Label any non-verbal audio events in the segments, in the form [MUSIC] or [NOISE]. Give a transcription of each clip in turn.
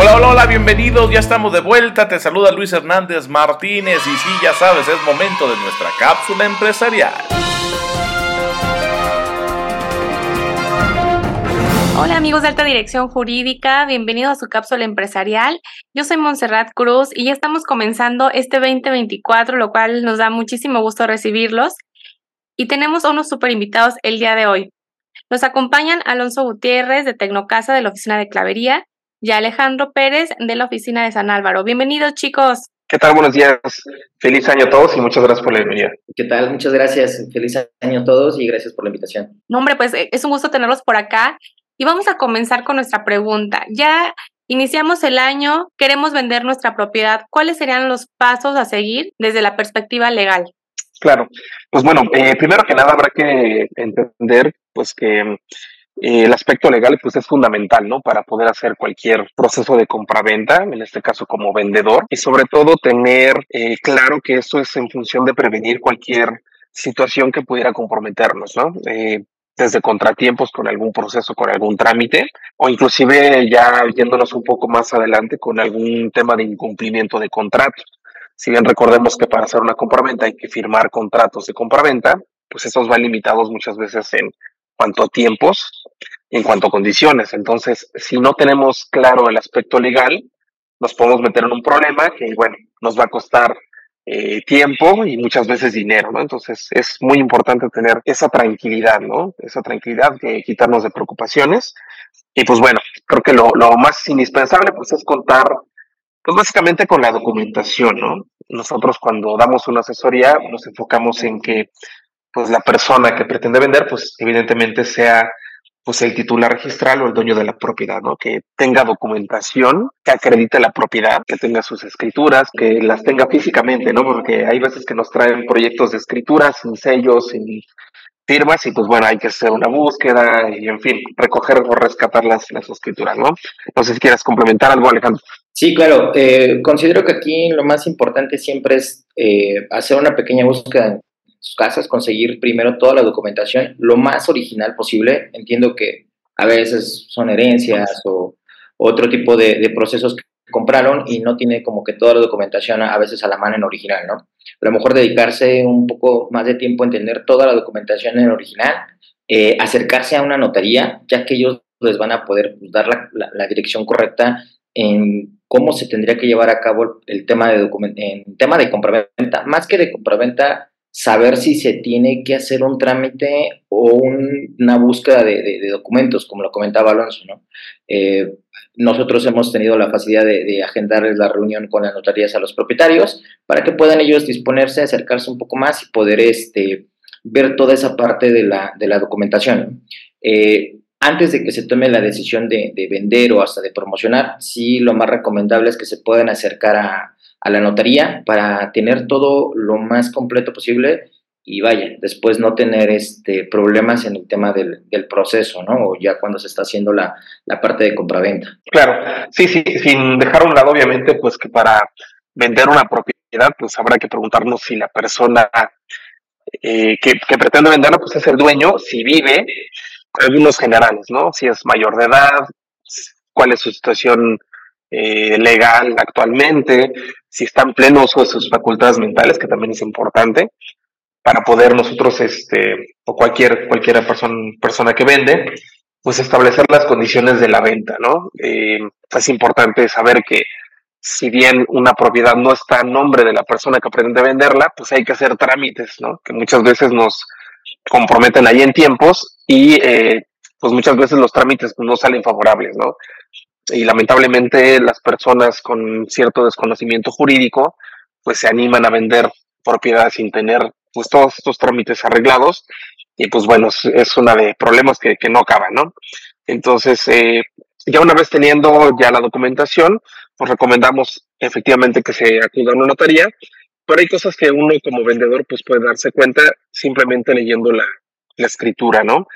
Hola, hola, hola, bienvenidos, ya estamos de vuelta, te saluda Luis Hernández Martínez y sí, ya sabes, es momento de nuestra cápsula empresarial. Hola amigos de Alta Dirección Jurídica, bienvenidos a su cápsula empresarial. Yo soy Montserrat Cruz y ya estamos comenzando este 2024, lo cual nos da muchísimo gusto recibirlos. Y tenemos a unos super invitados el día de hoy. Nos acompañan Alonso Gutiérrez de Tecnocasa de la Oficina de Clavería y Alejandro Pérez de la Oficina de San Álvaro. Bienvenidos chicos. ¿Qué tal? Buenos días. Feliz año a todos y muchas gracias por la bienvenida. ¿Qué tal? Muchas gracias. Feliz año a todos y gracias por la invitación. No, hombre, pues es un gusto tenerlos por acá y vamos a comenzar con nuestra pregunta. Ya iniciamos el año, queremos vender nuestra propiedad. ¿Cuáles serían los pasos a seguir desde la perspectiva legal? Claro, pues bueno, eh, primero que nada habrá que entender pues que eh, el aspecto legal pues es fundamental, ¿no? Para poder hacer cualquier proceso de compraventa, en este caso como vendedor, y sobre todo tener eh, claro que eso es en función de prevenir cualquier situación que pudiera comprometernos, ¿no? desde contratiempos con algún proceso, con algún trámite, o inclusive ya yéndonos un poco más adelante con algún tema de incumplimiento de contrato. Si bien recordemos que para hacer una compraventa hay que firmar contratos de compraventa, pues esos van limitados muchas veces en cuanto a tiempos en cuanto a condiciones. Entonces, si no tenemos claro el aspecto legal, nos podemos meter en un problema que, bueno, nos va a costar eh, tiempo y muchas veces dinero, ¿no? Entonces es muy importante tener esa tranquilidad, ¿no? Esa tranquilidad, que quitarnos de preocupaciones. Y pues bueno, creo que lo, lo más indispensable pues es contar, pues básicamente con la documentación, ¿no? Nosotros cuando damos una asesoría nos enfocamos en que pues la persona que pretende vender pues evidentemente sea pues el titular registral o el dueño de la propiedad, ¿no? Que tenga documentación, que acredite la propiedad, que tenga sus escrituras, que las tenga físicamente, ¿no? Porque hay veces que nos traen proyectos de escrituras sin sellos, sin firmas y pues bueno, hay que hacer una búsqueda y en fin, recoger o rescatar las, las escrituras, ¿no? No sé si quieras complementar algo, Alejandro. Sí, claro. Eh, considero que aquí lo más importante siempre es eh, hacer una pequeña búsqueda sus casas, conseguir primero toda la documentación lo más original posible. Entiendo que a veces son herencias o otro tipo de, procesos que compraron y no tiene como que toda la documentación a veces a la mano en original, ¿no? A lo mejor dedicarse un poco más de tiempo a entender toda la documentación en original, eh, acercarse a una notaría, ya que ellos les van a poder dar la, la, dirección correcta en cómo se tendría que llevar a cabo el tema de, en tema de compraventa. Más que de compraventa, saber si se tiene que hacer un trámite o una búsqueda de, documentos, como lo comentaba Alonso. Eh, nosotros hemos tenido la facilidad de, de, agendar la reunión con las notarías a los propietarios para que puedan ellos disponerse, acercarse un poco más y poder este, ver toda esa parte de la, documentación. Eh, antes de que se tome la decisión de, de, vender o hasta de promocionar, sí lo más recomendable es que se puedan acercar a, a la notaría para tener todo lo más completo posible y vaya, después no tener este, problemas en el tema del, proceso, ¿no? O ya cuando se está haciendo la, parte de compraventa. Claro, sí, sí, sin dejar a un lado, obviamente, pues que para vender una propiedad, pues habrá que preguntarnos si la persona eh, que, que, pretende venderla, pues es el dueño, si vive, algunos generales, ¿no? Si es mayor de edad, cuál es su situación eh, legal actualmente, si está en pleno uso de sus facultades mentales, que también es importante, para poder nosotros, este, o cualquier, cualquier persona, persona que vende, pues establecer las condiciones de la venta, ¿no? Eh, es importante saber que si bien una propiedad no está en nombre de la persona que pretende venderla, pues hay que hacer trámites, ¿no? Que muchas veces nos comprometen ahí en tiempos y eh, pues muchas veces los trámites no salen favorables, ¿no? Y lamentablemente las personas con cierto desconocimiento jurídico pues se animan a vender propiedades sin tener pues todos estos trámites arreglados y pues bueno, es una de problemas que, que no acaban, ¿no? Entonces, eh, ya una vez teniendo ya la documentación, pues recomendamos efectivamente que se acuda a una notaría, pero hay cosas que uno como vendedor pues puede darse cuenta simplemente leyendo la, la escritura, ¿no?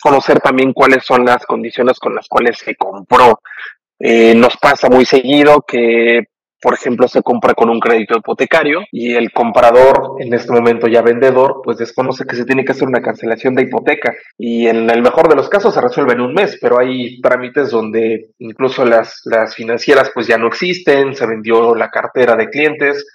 Conocer también cuáles son las condiciones con las cuales se compró. Eh, nos pasa muy seguido que por ejemplo, se compra con un crédito hipotecario y el comprador, en este momento ya vendedor, pues desconoce que se tiene que hacer una cancelación de hipoteca y en el mejor de los casos se resuelve en un mes, pero hay trámites donde incluso las, las financieras pues ya no existen, se vendió la cartera de clientes,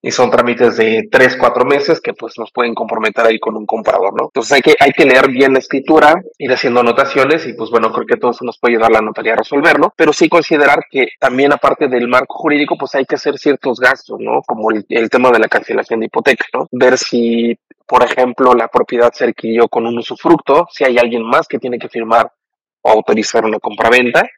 y son trámites de tres, cuatro meses que pues nos pueden comprometer ahí con un comprador, ¿no? Entonces hay que, hay que leer bien la escritura, ir haciendo anotaciones y pues bueno, creo que todo eso nos puede ayudar la notaría a resolverlo, pero sí considerar que también aparte del marco jurídico pues hay que hacer ciertos gastos, ¿no? Como el, el tema de la cancelación de hipoteca, ¿no? Ver si, por ejemplo, la propiedad se adquirió con un usufructo, si hay alguien más que tiene que firmar o autorizar una compraventa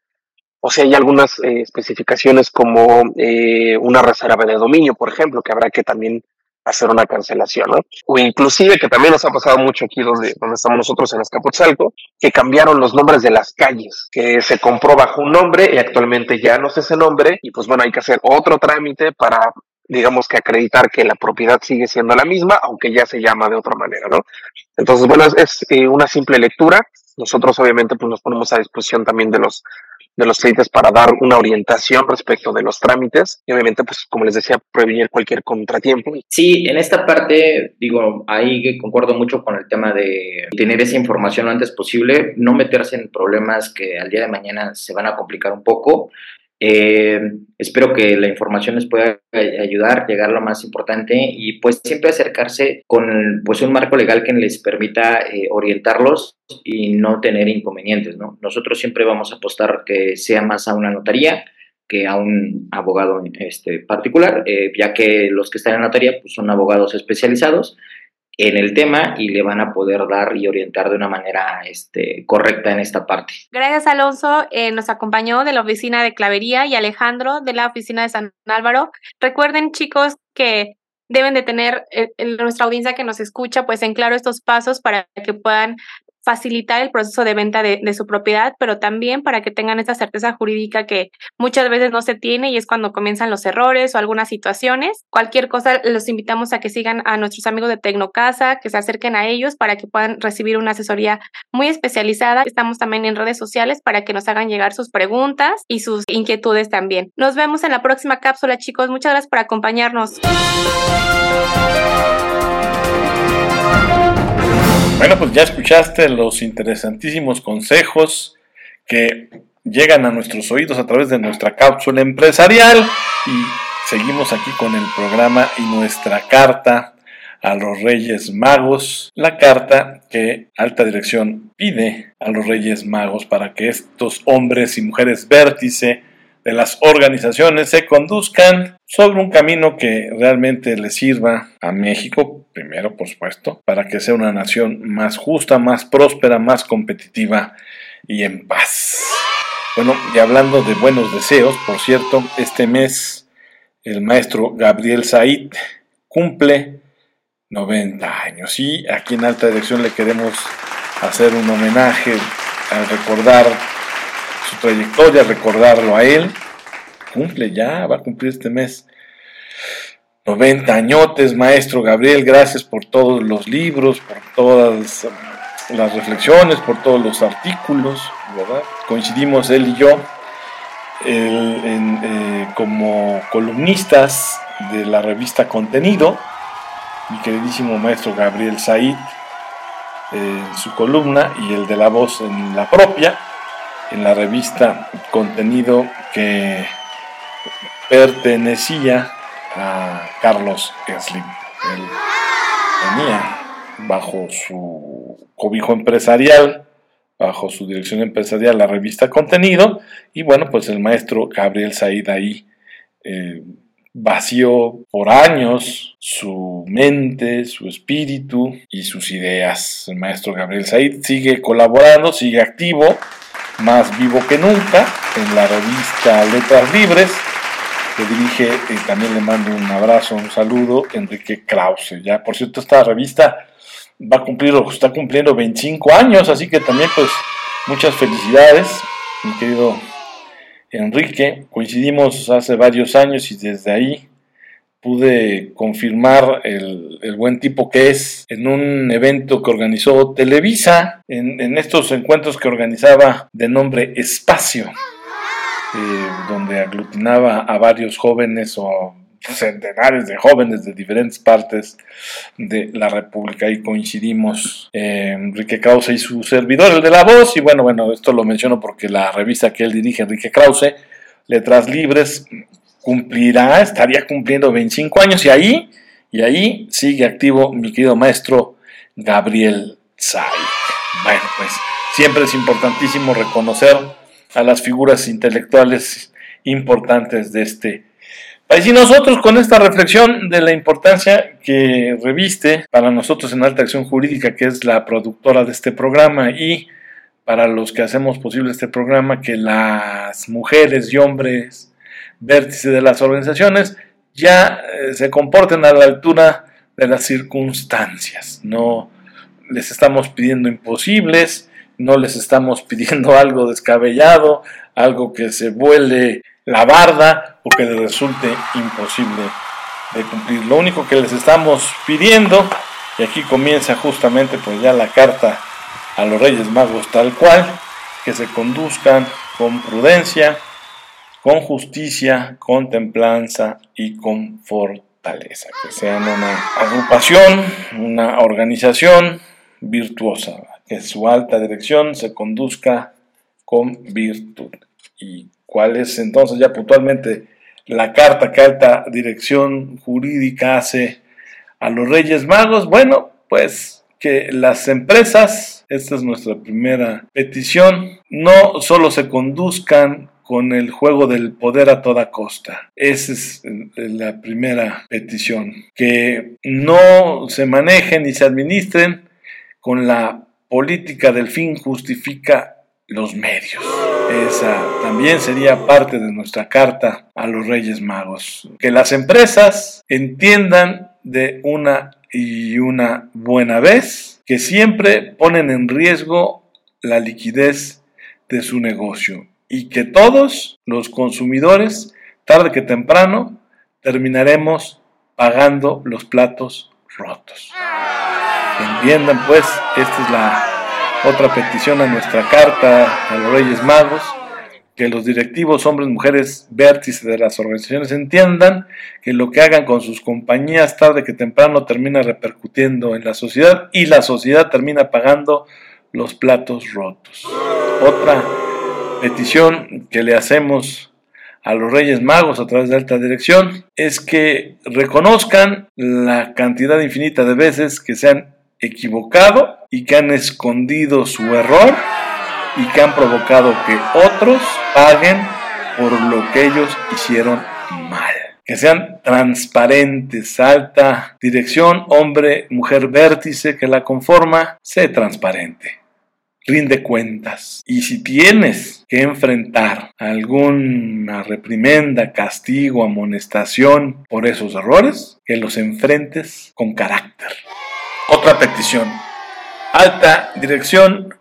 o sea, hay algunas eh, especificaciones como eh, una reserva de dominio, por ejemplo, que habrá que también hacer una cancelación, ¿no? O inclusive, que también nos ha pasado mucho aquí donde, donde estamos nosotros en Escapotzalco, que cambiaron los nombres de las calles, que se compró bajo un nombre y actualmente ya no es ese nombre, y pues bueno, hay que hacer otro trámite para digamos que acreditar que la propiedad sigue siendo la misma, aunque ya se llama de otra manera, ¿no? Entonces, bueno, es, es eh, una simple lectura. Nosotros obviamente pues nos ponemos a disposición también de los de los clientes para dar una orientación respecto de los trámites y obviamente, pues como les decía, prevenir cualquier contratiempo. Sí, en esta parte, digo, ahí concuerdo mucho con el tema de tener esa información lo antes posible, no meterse en problemas que al día de mañana se van a complicar un poco. Eh, espero que la información les pueda ayudar, llegar a lo más importante y pues siempre acercarse con pues un marco legal que les permita eh, orientarlos y no tener inconvenientes, ¿no? Nosotros siempre vamos a apostar que sea más a una notaría que a un abogado este, particular, eh, ya que los que están en notaría pues, son abogados especializados en el tema y le van a poder dar y orientar de una manera este, correcta en esta parte. Gracias, Alonso. Eh, nos acompañó de la oficina de Clavería y Alejandro de la oficina de San Álvaro. Recuerden, chicos, que deben de tener eh, nuestra audiencia que nos escucha, pues en claro estos pasos para que puedan facilitar el proceso de venta de, su propiedad, pero también para que tengan esa certeza jurídica que muchas veces no se tiene y es cuando comienzan los errores o algunas situaciones. Cualquier cosa, los invitamos a que sigan a nuestros amigos de Tecnocasa, que se acerquen a ellos para que puedan recibir una asesoría muy especializada. Estamos también en redes sociales para que nos hagan llegar sus preguntas y sus inquietudes también. Nos vemos en la próxima cápsula, chicos. Muchas gracias por acompañarnos. Bueno, pues ya escuchaste los interesantísimos consejos que llegan a nuestros oídos a través de nuestra cápsula empresarial. Y seguimos aquí con el programa y nuestra carta a los Reyes Magos, la carta que Alta Dirección pide a los Reyes Magos para que estos hombres y mujeres vértice las organizaciones se conduzcan sobre un camino que realmente le sirva a México, primero por supuesto, para que sea una nación más justa, más próspera, más competitiva y en paz. Bueno, y hablando de buenos deseos, por cierto, este mes el maestro Gabriel Said cumple 90 años y aquí en Alta Dirección le queremos hacer un homenaje al recordar su trayectoria, recordarlo a él. Cumple ya, va a cumplir este mes 90 añotes, maestro Gabriel, gracias por todos los libros, por todas las reflexiones, por todos los artículos, ¿verdad? Coincidimos él y yo eh, como columnistas de la revista Contenido, mi queridísimo maestro Gabriel Said en su columna y el de la voz en la propia en la revista Contenido que pertenecía a Carlos Slim. Él tenía bajo su cobijo empresarial, bajo su dirección empresarial, la revista Contenido, y bueno, pues el maestro Gabriel Said ahí eh, vació por años su mente, su espíritu y sus ideas. El maestro Gabriel Said sigue colaborando, sigue activo más vivo que nunca en la revista Letras Libres, que dirige, y también le mando un abrazo, un saludo, Enrique Krause. Ya, por cierto, esta revista va a cumplir, está cumpliendo 25 años, así que también pues muchas felicidades, mi querido Enrique. Coincidimos hace varios años y desde ahí pude confirmar el, buen tipo que es en un evento que organizó Televisa, en, estos encuentros que organizaba de nombre Espacio. eh, donde aglutinaba a varios jóvenes o centenares de jóvenes de diferentes partes de la República. y coincidimos eh, Enrique Krause y su servidor, el de la voz. Y bueno, bueno, esto lo menciono porque la revista que él dirige, Enrique Krause, Letras Libres, cumplirá, estaría cumpliendo 25 años y ahí, y ahí sigue activo mi querido maestro Gabriel Zay. Bueno, pues siempre es importantísimo reconocer a las figuras intelectuales importantes de este país. Y nosotros con esta reflexión de la importancia que reviste para nosotros en Alta Acción Jurídica, que es la productora de este programa, y para los que hacemos posible este programa, que las mujeres y hombres vértices de las organizaciones ya eh, se comporten a la altura de las circunstancias. No les estamos pidiendo imposibles, no les estamos [LAUGHS] pidiendo algo descabellado, algo que se vuele la barda o que les resulte imposible de cumplir. Lo único que les estamos pidiendo, y aquí comienza justamente pues ya la carta a los Reyes Magos tal cual, que se conduzcan con prudencia, con justicia, con templanza y con fortaleza, que sean una agrupación, una organización virtuosa, que su alta dirección se conduzca con virtud. ¿Y cuál es entonces ya puntualmente la carta que alta dirección jurídica hace a los Reyes Magos? Bueno, pues que las empresas, esta es nuestra primera petición, no solo se conduzcan con el juego del poder a toda costa. Esa es la primera petición. Que no se manejen y se administren con la política del fin justifica los medios. Esa también sería parte de nuestra carta a los Reyes Magos. Que las empresas entiendan de una y una buena vez que siempre ponen en riesgo la liquidez de su negocio y que todos los consumidores, tarde que temprano, terminaremos pagando los platos rotos. Entiendan pues, esta es la otra petición a nuestra carta a los Reyes Magos, que los directivos, hombres, mujeres, vértices de las organizaciones entiendan que lo que hagan con sus compañías tarde que temprano termina repercutiendo en la sociedad y la sociedad termina pagando los platos rotos. Otra petición que le hacemos a los Reyes Magos a través de alta dirección es que reconozcan la cantidad infinita de veces que se han equivocado y que han escondido su error y que han provocado que otros paguen por lo que ellos hicieron mal. Que sean transparentes, alta dirección, hombre, mujer, vértice que la conforma, sé transparente. Rinde cuentas. Y si tienes que enfrentar alguna reprimenda, castigo, amonestación por esos errores, que los enfrentes con carácter. Otra petición. Alta dirección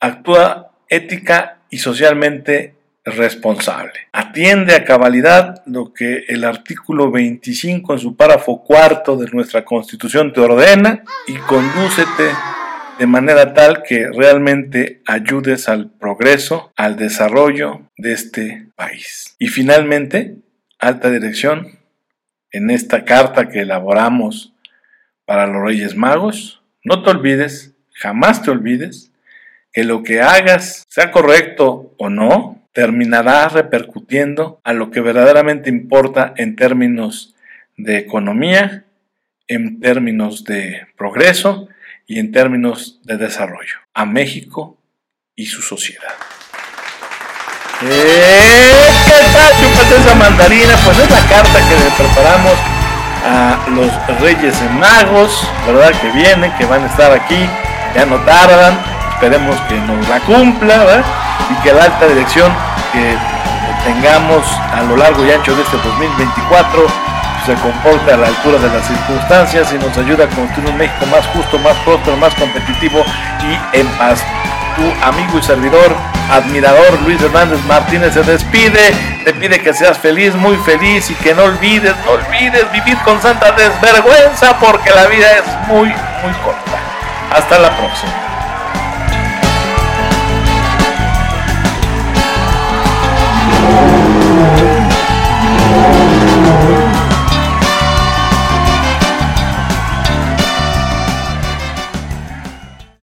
actúa ética y socialmente responsable. Atiende a cabalidad lo que el artículo 25 en su párrafo cuarto de nuestra Constitución te ordena y condúcete de manera tal que realmente ayudes al progreso, al desarrollo de este país. Y finalmente, alta dirección, en esta carta que elaboramos para los Reyes Magos, no te olvides, jamás te olvides, que lo que hagas, sea correcto o no, terminará repercutiendo a lo que verdaderamente importa en términos de economía, en términos de progreso y en términos de desarrollo, a México y su sociedad. Eh, ¿Qué tal, esa mandarina? Pues es la carta que le preparamos a los Reyes Magos, ¿verdad? Que vienen, que van a estar aquí, ya no tardan, esperemos que nos la cumpla, ¿verdad? Y que la alta dirección que tengamos a lo largo y ancho de este 2024 se comporte a la altura de las circunstancias y nos ayuda a construir un México más justo, más próspero, más competitivo y en paz. Tu amigo y servidor, admirador Luis Hernández Martínez se despide, te pide que seas feliz, muy feliz y que no olvides, no olvides vivir con santa desvergüenza porque la vida es muy, muy corta. Hasta la próxima.